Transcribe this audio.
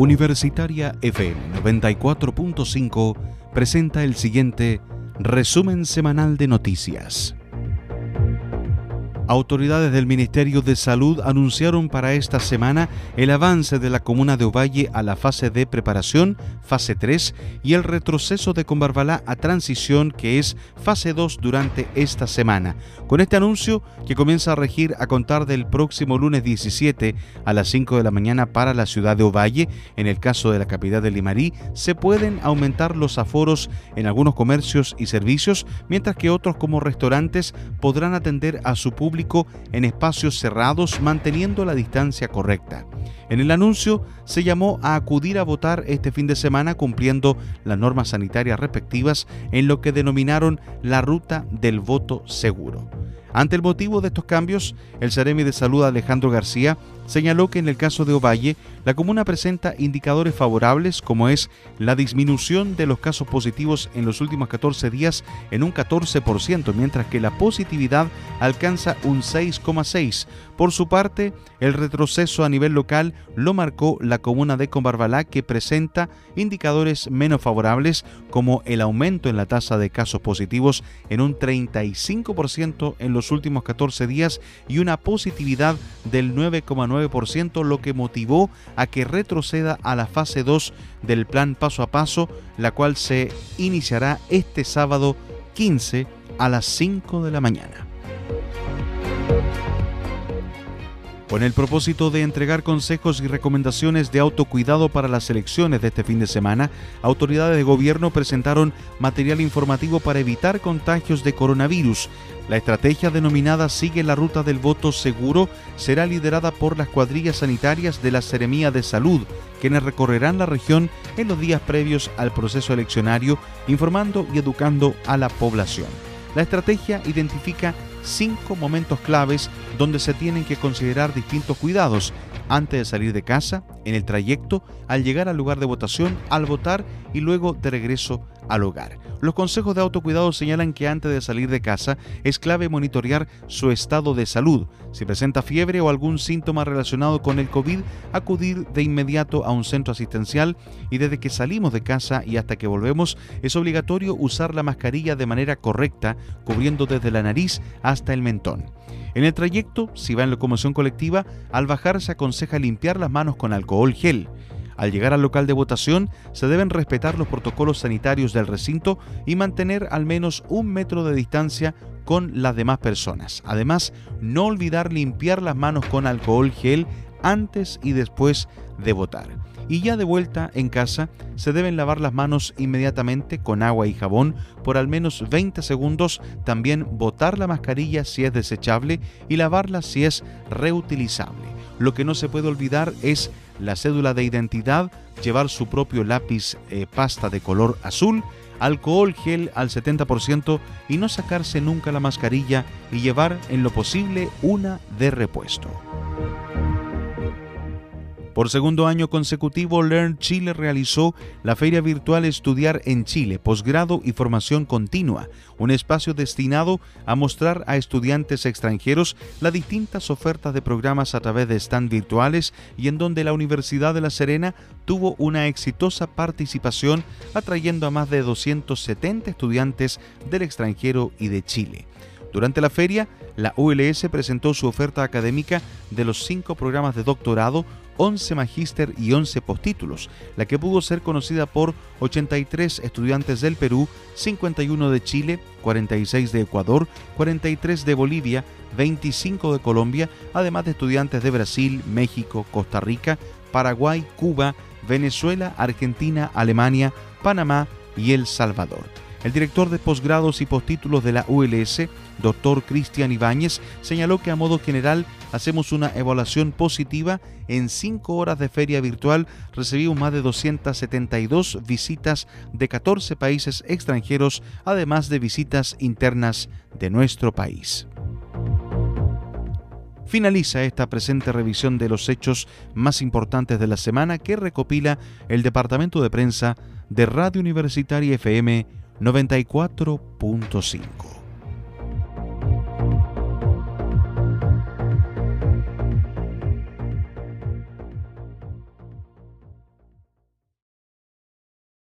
Universitaria FM 94.5 presenta el siguiente resumen semanal de noticias. Autoridades del Ministerio de Salud anunciaron para esta semana el avance de la comuna de Ovalle a la fase de preparación, fase 3, y el retroceso de Conbarbalá a transición, que es fase 2 durante esta semana. Con este anuncio, que comienza a regir a contar del próximo lunes 17 a las 5 de la mañana para la ciudad de Ovalle, en el caso de la capital de Limarí, se pueden aumentar los aforos en algunos comercios y servicios, mientras que otros como restaurantes podrán atender a su público en espacios cerrados manteniendo la distancia correcta. En el anuncio se llamó a acudir a votar este fin de semana cumpliendo las normas sanitarias respectivas en lo que denominaron la ruta del voto seguro. Ante el motivo de estos cambios, el Ceremi de Salud Alejandro García señaló que en el caso de Ovalle, la comuna presenta indicadores favorables como es la disminución de los casos positivos en los últimos 14 días en un 14%, mientras que la positividad alcanza un 6,6%. Por su parte, el retroceso a nivel local lo marcó la comuna de Combarbalá, que presenta indicadores menos favorables como el aumento en la tasa de casos positivos en un 35% en los últimos 14 días y una positividad del 9,9% lo que motivó a que retroceda a la fase 2 del plan paso a paso, la cual se iniciará este sábado 15 a las 5 de la mañana. Con el propósito de entregar consejos y recomendaciones de autocuidado para las elecciones de este fin de semana, autoridades de gobierno presentaron material informativo para evitar contagios de coronavirus. La estrategia denominada Sigue la ruta del voto seguro será liderada por las cuadrillas sanitarias de la Seremía de Salud, quienes recorrerán la región en los días previos al proceso eleccionario, informando y educando a la población. La estrategia identifica cinco momentos claves donde se tienen que considerar distintos cuidados antes de salir de casa, en el trayecto, al llegar al lugar de votación, al votar y luego de regreso al hogar. Los consejos de autocuidado señalan que antes de salir de casa es clave monitorear su estado de salud. Si presenta fiebre o algún síntoma relacionado con el COVID, acudir de inmediato a un centro asistencial y desde que salimos de casa y hasta que volvemos es obligatorio usar la mascarilla de manera correcta, cubriendo desde la nariz hasta el mentón. En el trayecto, si va en locomoción colectiva, al bajar se aconseja limpiar las manos con alcohol gel. Al llegar al local de votación, se deben respetar los protocolos sanitarios del recinto y mantener al menos un metro de distancia con las demás personas. Además, no olvidar limpiar las manos con alcohol gel antes y después de votar. Y ya de vuelta en casa, se deben lavar las manos inmediatamente con agua y jabón por al menos 20 segundos, también botar la mascarilla si es desechable y lavarla si es reutilizable. Lo que no se puede olvidar es la cédula de identidad, llevar su propio lápiz eh, pasta de color azul, alcohol gel al 70% y no sacarse nunca la mascarilla y llevar en lo posible una de repuesto. Por segundo año consecutivo, Learn Chile realizó la feria virtual Estudiar en Chile, posgrado y formación continua, un espacio destinado a mostrar a estudiantes extranjeros las distintas ofertas de programas a través de stand virtuales y en donde la Universidad de La Serena tuvo una exitosa participación atrayendo a más de 270 estudiantes del extranjero y de Chile. Durante la feria, la ULS presentó su oferta académica de los cinco programas de doctorado 11 magíster y 11 postítulos, la que pudo ser conocida por 83 estudiantes del Perú, 51 de Chile, 46 de Ecuador, 43 de Bolivia, 25 de Colombia, además de estudiantes de Brasil, México, Costa Rica, Paraguay, Cuba, Venezuela, Argentina, Alemania, Panamá y El Salvador. El director de posgrados y postítulos de la ULS, doctor Cristian Ibáñez, señaló que a modo general hacemos una evaluación positiva. En cinco horas de feria virtual recibimos más de 272 visitas de 14 países extranjeros, además de visitas internas de nuestro país. Finaliza esta presente revisión de los hechos más importantes de la semana que recopila el Departamento de Prensa de Radio Universitaria FM 94.5.